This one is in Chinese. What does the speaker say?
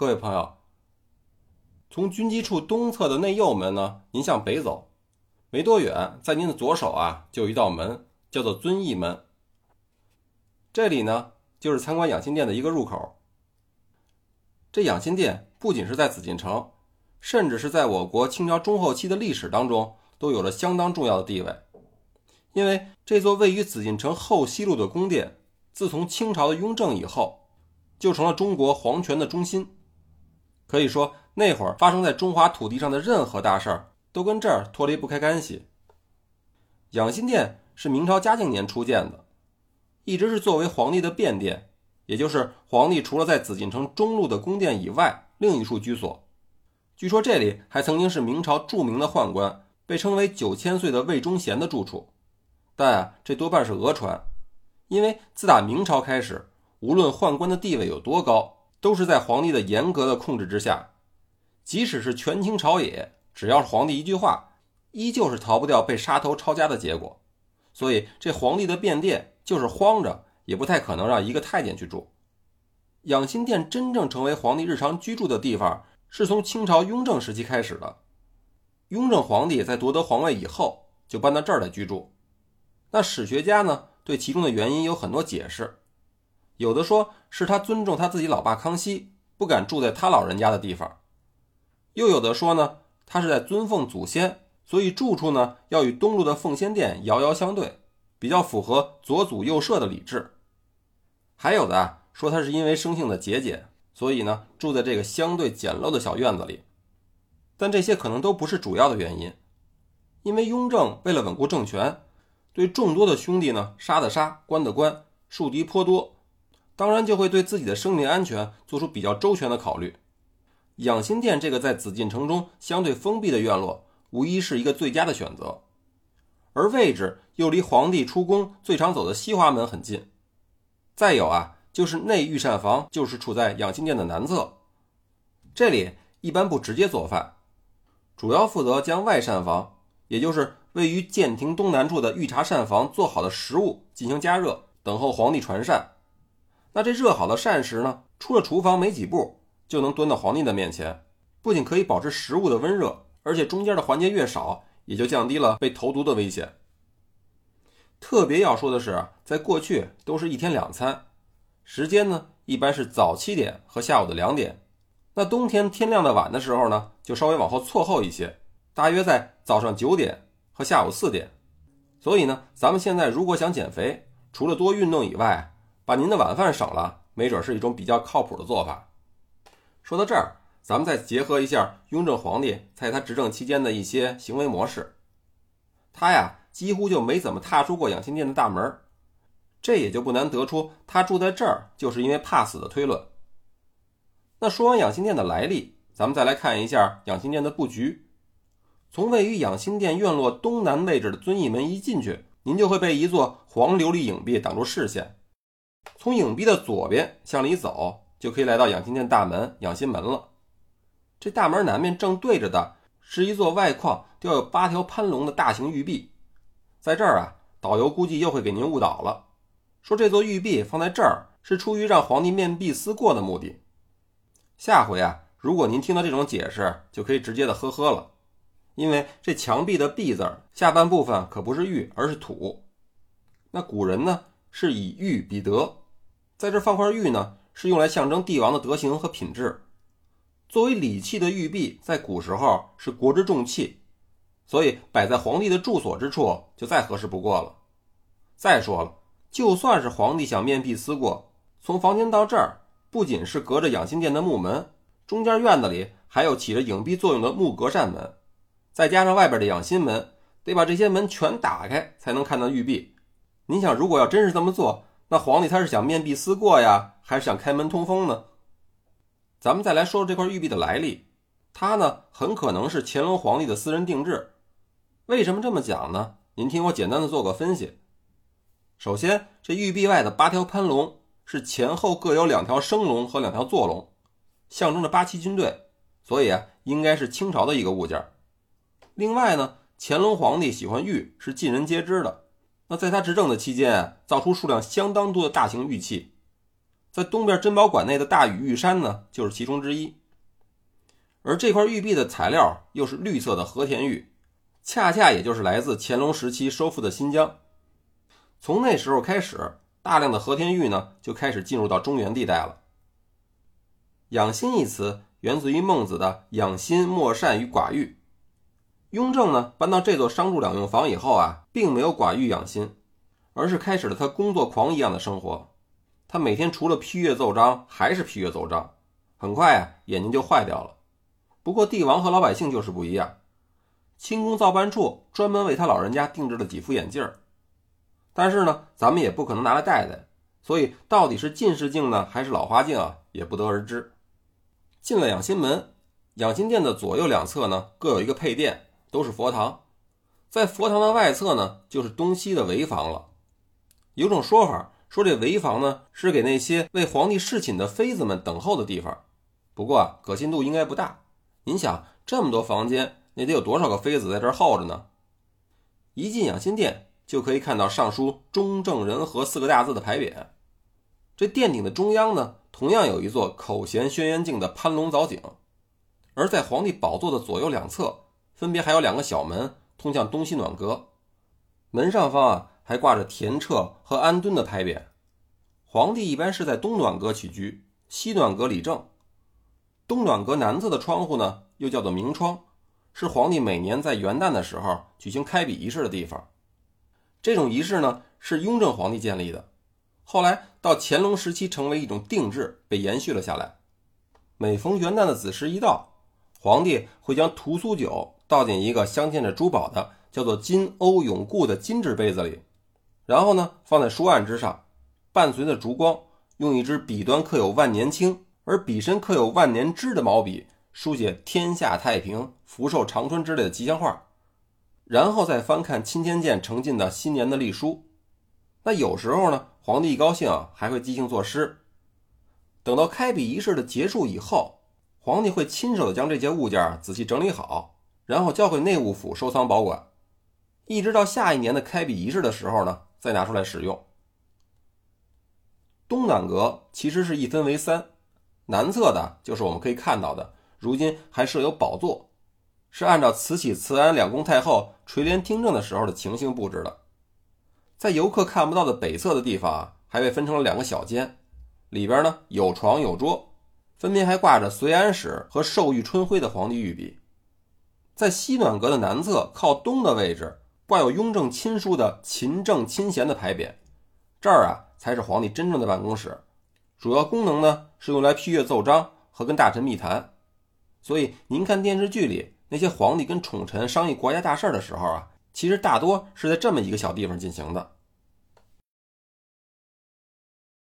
各位朋友，从军机处东侧的内右门呢，您向北走，没多远，在您的左手啊，就有一道门，叫做遵义门。这里呢，就是参观养心殿的一个入口。这养心殿不仅是在紫禁城，甚至是在我国清朝中后期的历史当中，都有了相当重要的地位。因为这座位于紫禁城后西路的宫殿，自从清朝的雍正以后，就成了中国皇权的中心。可以说，那会儿发生在中华土地上的任何大事儿，都跟这儿脱离不开干系。养心殿是明朝嘉靖年初建的，一直是作为皇帝的便殿，也就是皇帝除了在紫禁城中路的宫殿以外，另一处居所。据说这里还曾经是明朝著名的宦官，被称为九千岁的魏忠贤的住处。但啊，这多半是讹传，因为自打明朝开始，无论宦官的地位有多高，都是在皇帝的严格的控制之下。即使是权倾朝野，只要是皇帝一句话，依旧是逃不掉被杀头抄家的结果。所以，这皇帝的便殿就是荒着，也不太可能让一个太监去住。养心殿真正成为皇帝日常居住的地方，是从清朝雍正时期开始的。雍正皇帝在夺得皇位以后，就搬到这儿来居住。那史学家呢，对其中的原因有很多解释，有的说是他尊重他自己老爸康熙，不敢住在他老人家的地方；又有的说呢，他是在尊奉祖先，所以住处呢要与东路的奉先殿遥遥相对，比较符合左祖右社的礼制；还有的啊，说他是因为生性的节俭，所以呢住在这个相对简陋的小院子里。但这些可能都不是主要的原因，因为雍正为了稳固政权。对众多的兄弟呢，杀的杀，关的关，树敌颇多，当然就会对自己的生命安全做出比较周全的考虑。养心殿这个在紫禁城中相对封闭的院落，无疑是一个最佳的选择，而位置又离皇帝出宫最常走的西华门很近。再有啊，就是内御膳房就是处在养心殿的南侧，这里一般不直接做饭，主要负责将外膳房，也就是。位于建亭东南处的御茶膳房做好的食物进行加热，等候皇帝传膳。那这热好的膳食呢，出了厨房没几步就能端到皇帝的面前，不仅可以保持食物的温热，而且中间的环节越少，也就降低了被投毒的危险。特别要说的是，在过去都是一天两餐，时间呢一般是早七点和下午的两点。那冬天天亮的晚的时候呢，就稍微往后错后一些，大约在早上九点。和下午四点，所以呢，咱们现在如果想减肥，除了多运动以外，把您的晚饭省了，没准是一种比较靠谱的做法。说到这儿，咱们再结合一下雍正皇帝在他执政期间的一些行为模式，他呀几乎就没怎么踏出过养心殿的大门，这也就不难得出他住在这儿就是因为怕死的推论。那说完养心殿的来历，咱们再来看一下养心殿的布局。从位于养心殿院落东南位置的遵义门一进去，您就会被一座黄琉璃影壁挡住视线。从影壁的左边向里走，就可以来到养心殿大门养心门了。这大门南面正对着的是一座外框雕有八条攀龙的大型玉璧。在这儿啊，导游估计又会给您误导了，说这座玉璧放在这儿是出于让皇帝面壁思过的目的。下回啊，如果您听到这种解释，就可以直接的呵呵了。因为这墙壁的“壁”字下半部分可不是玉，而是土。那古人呢是以玉比德，在这放块玉呢，是用来象征帝王的德行和品质。作为礼器的玉璧，在古时候是国之重器，所以摆在皇帝的住所之处就再合适不过了。再说了，就算是皇帝想面壁思过，从房间到这儿，不仅是隔着养心殿的木门，中间院子里还有起着影壁作用的木格扇门。再加上外边的养心门，得把这些门全打开才能看到玉璧。您想，如果要真是这么做，那皇帝他是想面壁思过呀，还是想开门通风呢？咱们再来说说这块玉璧的来历，它呢很可能是乾隆皇帝的私人定制。为什么这么讲呢？您听我简单的做个分析。首先，这玉璧外的八条攀龙是前后各有两条升龙和两条坐龙，象征着八旗军队，所以啊，应该是清朝的一个物件。另外呢，乾隆皇帝喜欢玉是尽人皆知的。那在他执政的期间，造出数量相当多的大型玉器。在东边珍宝馆内的大禹玉山呢，就是其中之一。而这块玉璧的材料又是绿色的和田玉，恰恰也就是来自乾隆时期收复的新疆。从那时候开始，大量的和田玉呢就开始进入到中原地带了。养心一词源自于孟子的“养心莫善于寡欲”。雍正呢搬到这座商住两用房以后啊，并没有寡欲养心，而是开始了他工作狂一样的生活。他每天除了批阅奏章，还是批阅奏章，很快啊眼睛就坏掉了。不过帝王和老百姓就是不一样，清宫造办处专门为他老人家定制了几副眼镜儿但是呢，咱们也不可能拿来戴戴，所以到底是近视镜呢，还是老花镜啊，也不得而知。进了养心门，养心殿的左右两侧呢，各有一个配殿，都是佛堂。在佛堂的外侧呢，就是东西的围房了。有种说法说，这围房呢，是给那些为皇帝侍寝的妃子们等候的地方。不过啊，可信度应该不大。您想，这么多房间，那得有多少个妃子在这儿候着呢？一进养心殿，就可以看到上书“中正人和”四个大字的牌匾。这殿顶的中央呢，同样有一座口衔轩辕镜的攀龙藻井。而在皇帝宝座的左右两侧，分别还有两个小门，通向东西暖阁。门上方啊，还挂着田彻和安敦的牌匾。皇帝一般是在东暖阁起居，西暖阁理政。东暖阁南侧的窗户呢，又叫做明窗，是皇帝每年在元旦的时候举行开笔仪式的地方。这种仪式呢，是雍正皇帝建立的，后来到乾隆时期成为一种定制，被延续了下来。每逢元旦的子时一到，皇帝会将屠苏酒倒进一个镶嵌着珠宝的叫做金瓯永固的金质杯子里，然后呢，放在书案之上，伴随着烛光，用一支笔端刻有万年青。而笔身刻有万年枝的毛笔，书写“天下太平，福寿长春”之类的吉祥话，然后再翻看钦天监呈进的新年的历书。那有时候呢，皇帝一高兴啊，还会即兴作诗。等到开笔仪式的结束以后，皇帝会亲手的将这些物件仔细整理好，然后交给内务府收藏保管，一直到下一年的开笔仪式的时候呢，再拿出来使用。东暖阁其实是一分为三。南侧的就是我们可以看到的，如今还设有宝座，是按照慈禧、慈安两宫太后垂帘听政的时候的情形布置的。在游客看不到的北侧的地方啊，还被分成了两个小间，里边呢有床有桌，分别还挂着隋安史和寿玉春晖的皇帝御笔。在西暖阁的南侧靠东的位置，挂有雍正亲书的勤政亲贤的牌匾，这儿啊才是皇帝真正的办公室。主要功能呢是用来批阅奏章和跟大臣密谈，所以您看电视剧里那些皇帝跟宠臣商议国家大事的时候啊，其实大多是在这么一个小地方进行的。